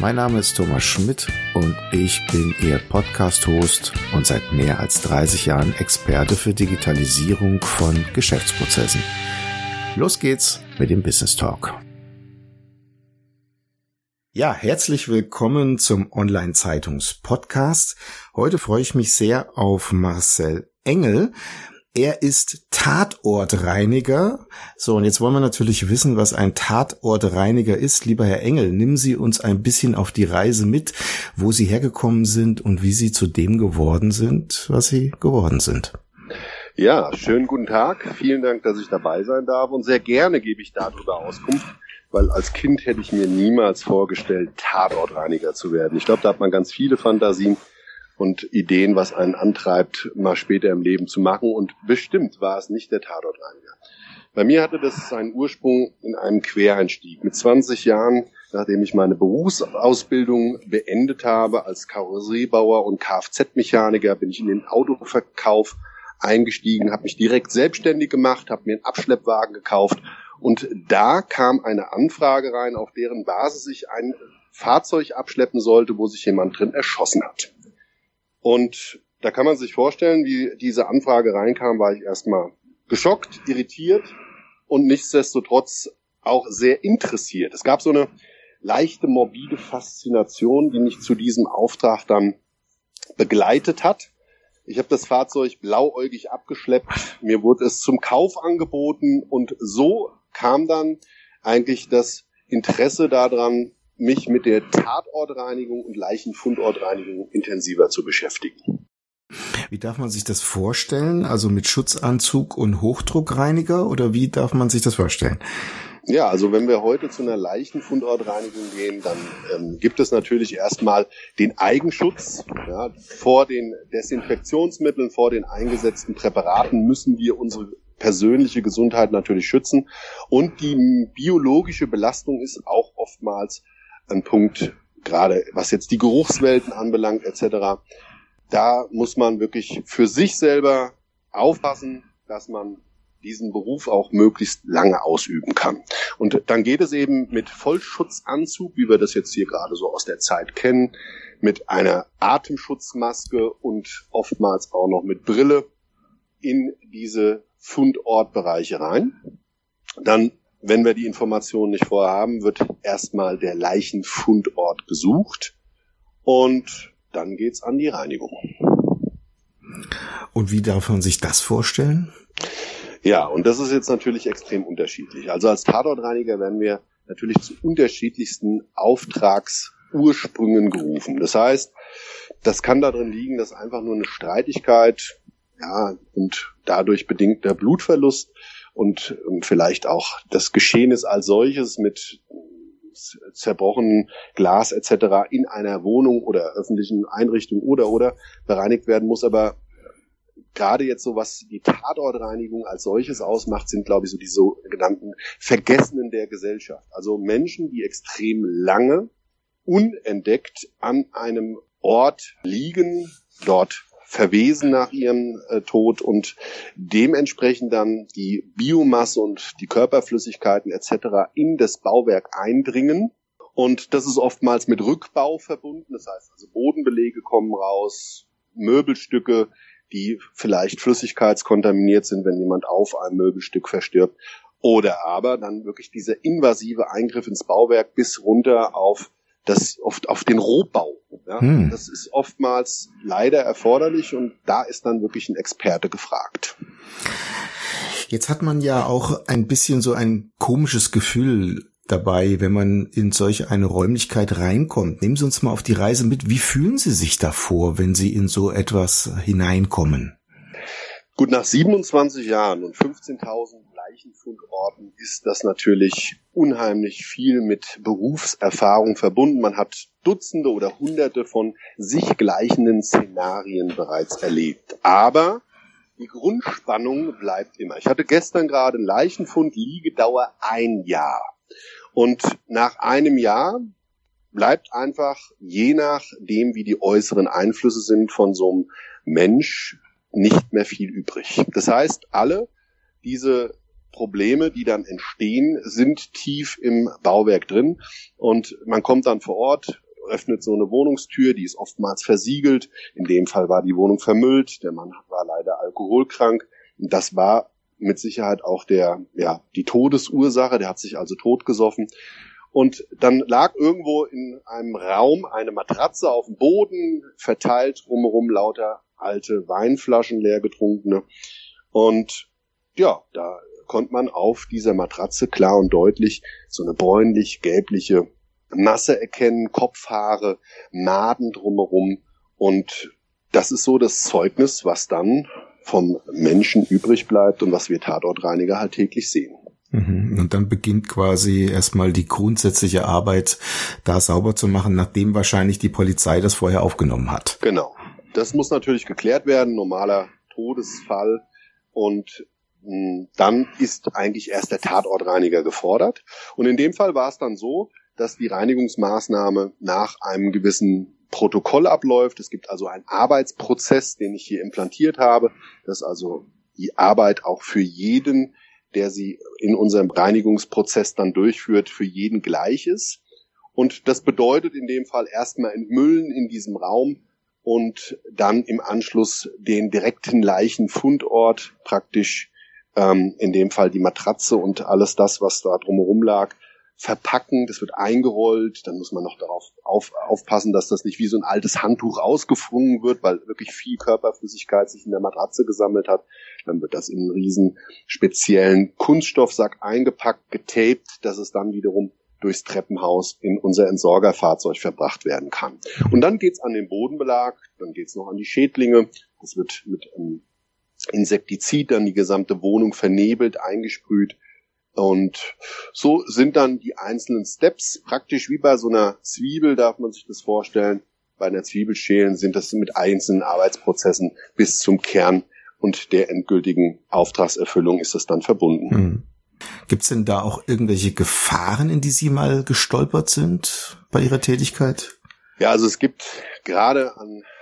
Mein Name ist Thomas Schmidt und ich bin Ihr Podcast-Host und seit mehr als 30 Jahren Experte für Digitalisierung von Geschäftsprozessen. Los geht's mit dem Business Talk. Ja, herzlich willkommen zum Online-Zeitungs-Podcast. Heute freue ich mich sehr auf Marcel Engel. Er ist Tatortreiniger. So, und jetzt wollen wir natürlich wissen, was ein Tatortreiniger ist. Lieber Herr Engel, nehmen Sie uns ein bisschen auf die Reise mit, wo Sie hergekommen sind und wie Sie zu dem geworden sind, was Sie geworden sind. Ja, schönen guten Tag. Vielen Dank, dass ich dabei sein darf und sehr gerne gebe ich darüber Auskunft, weil als Kind hätte ich mir niemals vorgestellt, Tatortreiniger zu werden. Ich glaube, da hat man ganz viele Fantasien und Ideen, was einen antreibt, mal später im Leben zu machen. Und bestimmt war es nicht der Tatortreiniger. Bei mir hatte das seinen Ursprung in einem Quereinstieg. Mit 20 Jahren, nachdem ich meine Berufsausbildung beendet habe als Karosseriebauer und Kfz-Mechaniker, bin ich in den Autoverkauf eingestiegen, habe mich direkt selbstständig gemacht, habe mir einen Abschleppwagen gekauft und da kam eine Anfrage rein, auf deren Basis ich ein Fahrzeug abschleppen sollte, wo sich jemand drin erschossen hat. Und da kann man sich vorstellen, wie diese Anfrage reinkam, war ich erstmal geschockt, irritiert und nichtsdestotrotz auch sehr interessiert. Es gab so eine leichte morbide Faszination, die mich zu diesem Auftrag dann begleitet hat. Ich habe das Fahrzeug blauäugig abgeschleppt, mir wurde es zum Kauf angeboten und so kam dann eigentlich das Interesse daran, mich mit der Tatortreinigung und Leichenfundortreinigung intensiver zu beschäftigen. Wie darf man sich das vorstellen? Also mit Schutzanzug und Hochdruckreiniger oder wie darf man sich das vorstellen? Ja, also wenn wir heute zu einer Leichenfundortreinigung gehen, dann ähm, gibt es natürlich erstmal den Eigenschutz. Ja, vor den Desinfektionsmitteln, vor den eingesetzten Präparaten müssen wir unsere persönliche Gesundheit natürlich schützen. Und die biologische Belastung ist auch oftmals ein Punkt, gerade was jetzt die Geruchswelten anbelangt etc. Da muss man wirklich für sich selber aufpassen, dass man diesen Beruf auch möglichst lange ausüben kann. Und dann geht es eben mit Vollschutzanzug, wie wir das jetzt hier gerade so aus der Zeit kennen, mit einer Atemschutzmaske und oftmals auch noch mit Brille in diese Fundortbereiche rein. Dann wenn wir die Informationen nicht vorher haben, wird erstmal der Leichenfundort gesucht und dann geht's an die Reinigung. Und wie darf man sich das vorstellen? Ja, und das ist jetzt natürlich extrem unterschiedlich. Also als Tatortreiniger werden wir natürlich zu unterschiedlichsten Auftragsursprüngen gerufen. Das heißt, das kann darin liegen, dass einfach nur eine Streitigkeit ja, und dadurch bedingter Blutverlust und vielleicht auch das Geschehen ist als solches mit zerbrochenem Glas etc. in einer Wohnung oder öffentlichen Einrichtung oder oder bereinigt werden muss. Aber gerade jetzt so was die Tatortreinigung als solches ausmacht, sind glaube ich so die sogenannten Vergessenen der Gesellschaft. Also Menschen, die extrem lange unentdeckt an einem Ort liegen, dort verwesen nach ihrem äh, Tod und dementsprechend dann die Biomasse und die Körperflüssigkeiten etc. in das Bauwerk eindringen. Und das ist oftmals mit Rückbau verbunden. Das heißt also Bodenbelege kommen raus, Möbelstücke, die vielleicht flüssigkeitskontaminiert sind, wenn jemand auf einem Möbelstück verstirbt. Oder aber dann wirklich dieser invasive Eingriff ins Bauwerk bis runter auf das oft auf den Rohbau. Ja? Hm. Das ist oftmals leider erforderlich und da ist dann wirklich ein Experte gefragt. Jetzt hat man ja auch ein bisschen so ein komisches Gefühl dabei, wenn man in solch eine Räumlichkeit reinkommt. Nehmen Sie uns mal auf die Reise mit. Wie fühlen Sie sich davor, wenn Sie in so etwas hineinkommen? Gut, nach 27 Jahren und 15.000 Leichenfundorten ist das natürlich unheimlich viel mit Berufserfahrung verbunden. Man hat Dutzende oder Hunderte von sich gleichenden Szenarien bereits erlebt. Aber die Grundspannung bleibt immer. Ich hatte gestern gerade einen Leichenfund, Liegedauer ein Jahr. Und nach einem Jahr bleibt einfach, je nachdem, wie die äußeren Einflüsse sind von so einem Mensch, nicht mehr viel übrig. Das heißt, alle diese Probleme, die dann entstehen, sind tief im Bauwerk drin und man kommt dann vor Ort, öffnet so eine Wohnungstür, die ist oftmals versiegelt. In dem Fall war die Wohnung vermüllt, der Mann war leider alkoholkrank. Das war mit Sicherheit auch der, ja, die Todesursache, der hat sich also totgesoffen. Und dann lag irgendwo in einem Raum eine Matratze auf dem Boden, verteilt drumherum lauter alte Weinflaschen, leer getrunkene. Und ja, da konnte man auf dieser Matratze klar und deutlich so eine bräunlich-gelbliche Masse erkennen, Kopfhaare, Naden drumherum. Und das ist so das Zeugnis, was dann vom Menschen übrig bleibt und was wir Tatortreiniger halt täglich sehen. Mhm. Und dann beginnt quasi erstmal die grundsätzliche Arbeit, da sauber zu machen, nachdem wahrscheinlich die Polizei das vorher aufgenommen hat. Genau. Das muss natürlich geklärt werden, normaler Todesfall. Und dann ist eigentlich erst der Tatortreiniger gefordert. Und in dem Fall war es dann so, dass die Reinigungsmaßnahme nach einem gewissen Protokoll abläuft. Es gibt also einen Arbeitsprozess, den ich hier implantiert habe, dass also die Arbeit auch für jeden, der sie in unserem Reinigungsprozess dann durchführt, für jeden gleich ist. Und das bedeutet in dem Fall erstmal entmüllen in diesem Raum und dann im Anschluss den direkten Leichenfundort praktisch, ähm, in dem Fall die Matratze und alles das, was da drumherum lag, verpacken, das wird eingerollt, dann muss man noch darauf auf, aufpassen, dass das nicht wie so ein altes Handtuch ausgefrungen wird, weil wirklich viel Körperflüssigkeit sich in der Matratze gesammelt hat. Dann wird das in einen riesen speziellen Kunststoffsack eingepackt, getaped, dass es dann wiederum durchs Treppenhaus in unser Entsorgerfahrzeug verbracht werden kann. Und dann geht's an den Bodenbelag, dann geht's noch an die Schädlinge. Das wird mit einem Insektizid dann die gesamte Wohnung vernebelt, eingesprüht und so sind dann die einzelnen Steps praktisch wie bei so einer Zwiebel, darf man sich das vorstellen. Bei einer Zwiebelschälen sind das mit einzelnen Arbeitsprozessen bis zum Kern und der endgültigen Auftragserfüllung ist das dann verbunden. Mhm. Gibt es denn da auch irgendwelche Gefahren, in die Sie mal gestolpert sind bei Ihrer Tätigkeit? Ja, also es gibt gerade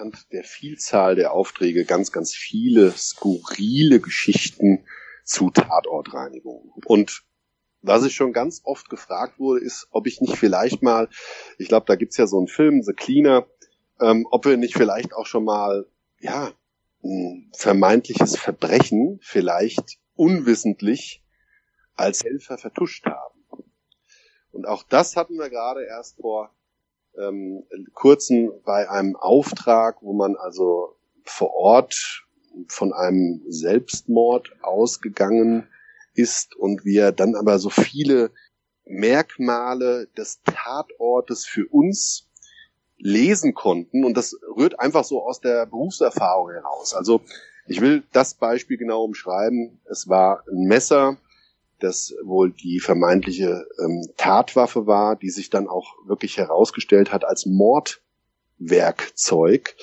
anhand der Vielzahl der Aufträge ganz, ganz viele skurrile Geschichten, zu Tatortreinigung. Und was ich schon ganz oft gefragt wurde, ist, ob ich nicht vielleicht mal, ich glaube, da gibt's ja so einen Film, The Cleaner, ähm, ob wir nicht vielleicht auch schon mal, ja, ein vermeintliches Verbrechen vielleicht unwissentlich als Helfer vertuscht haben. Und auch das hatten wir gerade erst vor ähm, kurzem bei einem Auftrag, wo man also vor Ort von einem Selbstmord ausgegangen ist und wir dann aber so viele Merkmale des Tatortes für uns lesen konnten und das rührt einfach so aus der Berufserfahrung heraus. Also ich will das Beispiel genau umschreiben. Es war ein Messer, das wohl die vermeintliche ähm, Tatwaffe war, die sich dann auch wirklich herausgestellt hat als Mordwerkzeug.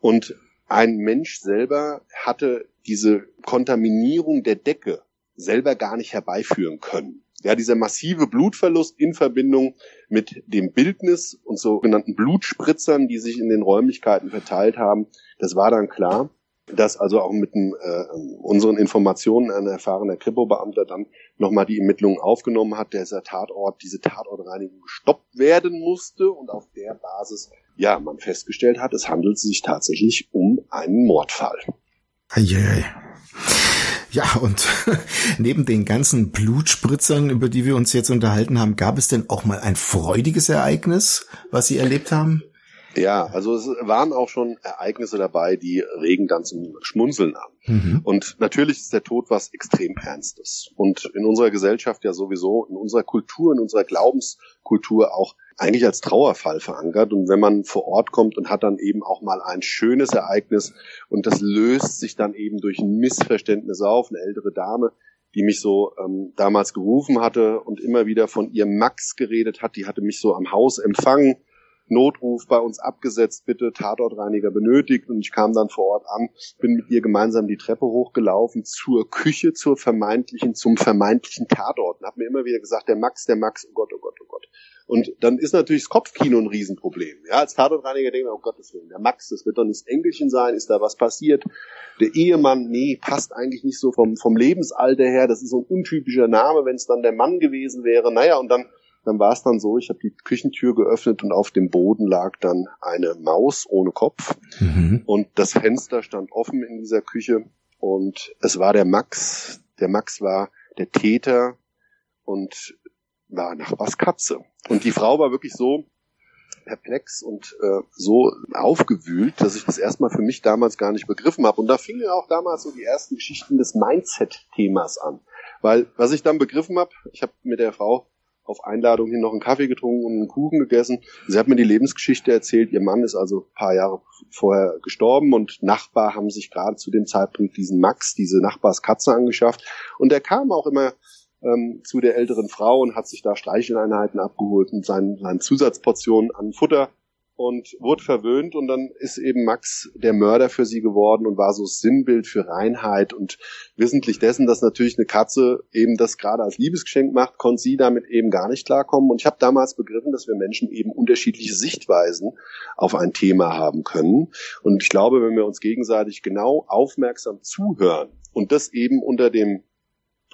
Und ein Mensch selber hatte diese Kontaminierung der Decke selber gar nicht herbeiführen können. Ja, dieser massive Blutverlust in Verbindung mit dem Bildnis und sogenannten Blutspritzern, die sich in den Räumlichkeiten verteilt haben, das war dann klar, dass also auch mit dem, äh, unseren Informationen ein erfahrener Kripo-Beamter dann nochmal die Ermittlungen aufgenommen hat, dieser Tatort, diese Tatortreinigung gestoppt werden musste und auf der Basis ja man festgestellt hat, es handelt sich tatsächlich um einen Mordfall. Eieiei. Ja, und neben den ganzen Blutspritzern, über die wir uns jetzt unterhalten haben, gab es denn auch mal ein freudiges Ereignis, was Sie erlebt haben? Ja, also es waren auch schon Ereignisse dabei, die regen dann zum Schmunzeln an. Mhm. Und natürlich ist der Tod was extrem Ernstes. Und in unserer Gesellschaft ja sowieso, in unserer Kultur, in unserer Glaubenskultur auch eigentlich als Trauerfall verankert. Und wenn man vor Ort kommt und hat dann eben auch mal ein schönes Ereignis und das löst sich dann eben durch ein Missverständnis auf, eine ältere Dame, die mich so ähm, damals gerufen hatte und immer wieder von ihrem Max geredet hat, die hatte mich so am Haus empfangen Notruf bei uns abgesetzt, bitte Tatortreiniger benötigt und ich kam dann vor Ort an, bin mit ihr gemeinsam die Treppe hochgelaufen zur Küche, zur vermeintlichen, zum vermeintlichen Tatort und habe mir immer wieder gesagt, der Max, der Max, oh Gott, oh Gott, oh Gott. Und dann ist natürlich das Kopfkino ein Riesenproblem. Ja, als Tatortreiniger denkt man, oh Gottes Willen, der Max, das wird doch nicht das Engelchen sein, ist da was passiert? Der Ehemann, nee, passt eigentlich nicht so vom, vom Lebensalter her, das ist so ein untypischer Name, wenn es dann der Mann gewesen wäre. Naja, und dann dann war es dann so, ich habe die Küchentür geöffnet und auf dem Boden lag dann eine Maus ohne Kopf mhm. und das Fenster stand offen in dieser Küche und es war der Max. Der Max war der Täter und war nach was Katze. Und die Frau war wirklich so perplex und äh, so aufgewühlt, dass ich das erstmal für mich damals gar nicht begriffen habe. Und da fingen ja auch damals so die ersten Geschichten des Mindset-Themas an. Weil was ich dann begriffen habe, ich habe mit der Frau auf Einladung hin noch einen Kaffee getrunken und einen Kuchen gegessen. Sie hat mir die Lebensgeschichte erzählt. Ihr Mann ist also ein paar Jahre vorher gestorben und Nachbar haben sich gerade zu dem Zeitpunkt diesen Max, diese Nachbarskatze angeschafft. Und der kam auch immer ähm, zu der älteren Frau und hat sich da Streicheleinheiten abgeholt und seine, seine Zusatzportion an Futter und wurde verwöhnt und dann ist eben Max der Mörder für sie geworden und war so Sinnbild für Reinheit und wissentlich dessen, dass natürlich eine Katze eben das gerade als Liebesgeschenk macht, konnte sie damit eben gar nicht klarkommen. Und ich habe damals begriffen, dass wir Menschen eben unterschiedliche Sichtweisen auf ein Thema haben können. Und ich glaube, wenn wir uns gegenseitig genau aufmerksam zuhören und das eben unter dem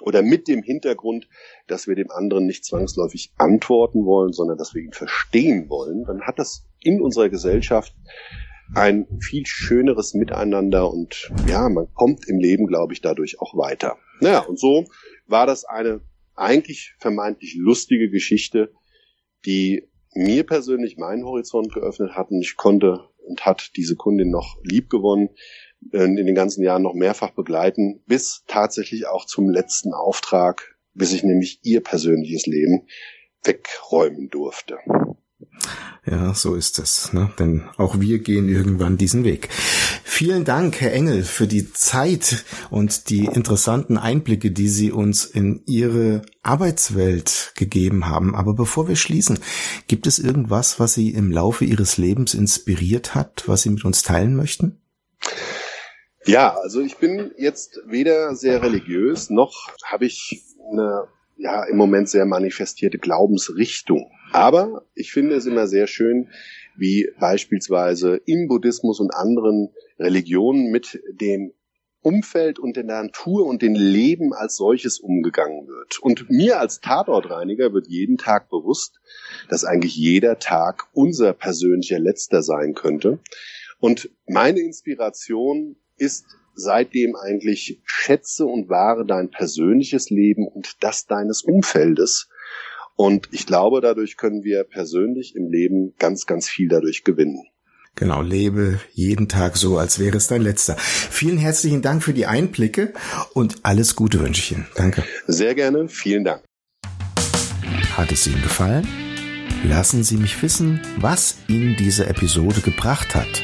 oder mit dem Hintergrund, dass wir dem anderen nicht zwangsläufig antworten wollen, sondern dass wir ihn verstehen wollen, dann hat das in unserer Gesellschaft ein viel schöneres Miteinander und ja, man kommt im Leben, glaube ich, dadurch auch weiter. Naja, und so war das eine eigentlich vermeintlich lustige Geschichte, die mir persönlich meinen Horizont geöffnet hat und ich konnte und hat diese Kundin noch lieb gewonnen, in den ganzen Jahren noch mehrfach begleiten, bis tatsächlich auch zum letzten Auftrag, bis ich nämlich ihr persönliches Leben wegräumen durfte. Ja, so ist es. Ne? Denn auch wir gehen irgendwann diesen Weg. Vielen Dank, Herr Engel, für die Zeit und die interessanten Einblicke, die Sie uns in Ihre Arbeitswelt gegeben haben. Aber bevor wir schließen, gibt es irgendwas, was Sie im Laufe Ihres Lebens inspiriert hat, was Sie mit uns teilen möchten? Ja, also ich bin jetzt weder sehr religiös, noch habe ich eine ja im Moment sehr manifestierte Glaubensrichtung. Aber ich finde es immer sehr schön, wie beispielsweise im Buddhismus und anderen Religionen mit dem Umfeld und der Natur und dem Leben als solches umgegangen wird. Und mir als Tatortreiniger wird jeden Tag bewusst, dass eigentlich jeder Tag unser persönlicher letzter sein könnte. Und meine Inspiration ist seitdem eigentlich schätze und wahre dein persönliches Leben und das deines Umfeldes. Und ich glaube, dadurch können wir persönlich im Leben ganz, ganz viel dadurch gewinnen. Genau, lebe jeden Tag so, als wäre es dein letzter. Vielen herzlichen Dank für die Einblicke und alles Gute wünsche ich Ihnen. Danke. Sehr gerne, vielen Dank. Hat es Ihnen gefallen? Lassen Sie mich wissen, was Ihnen diese Episode gebracht hat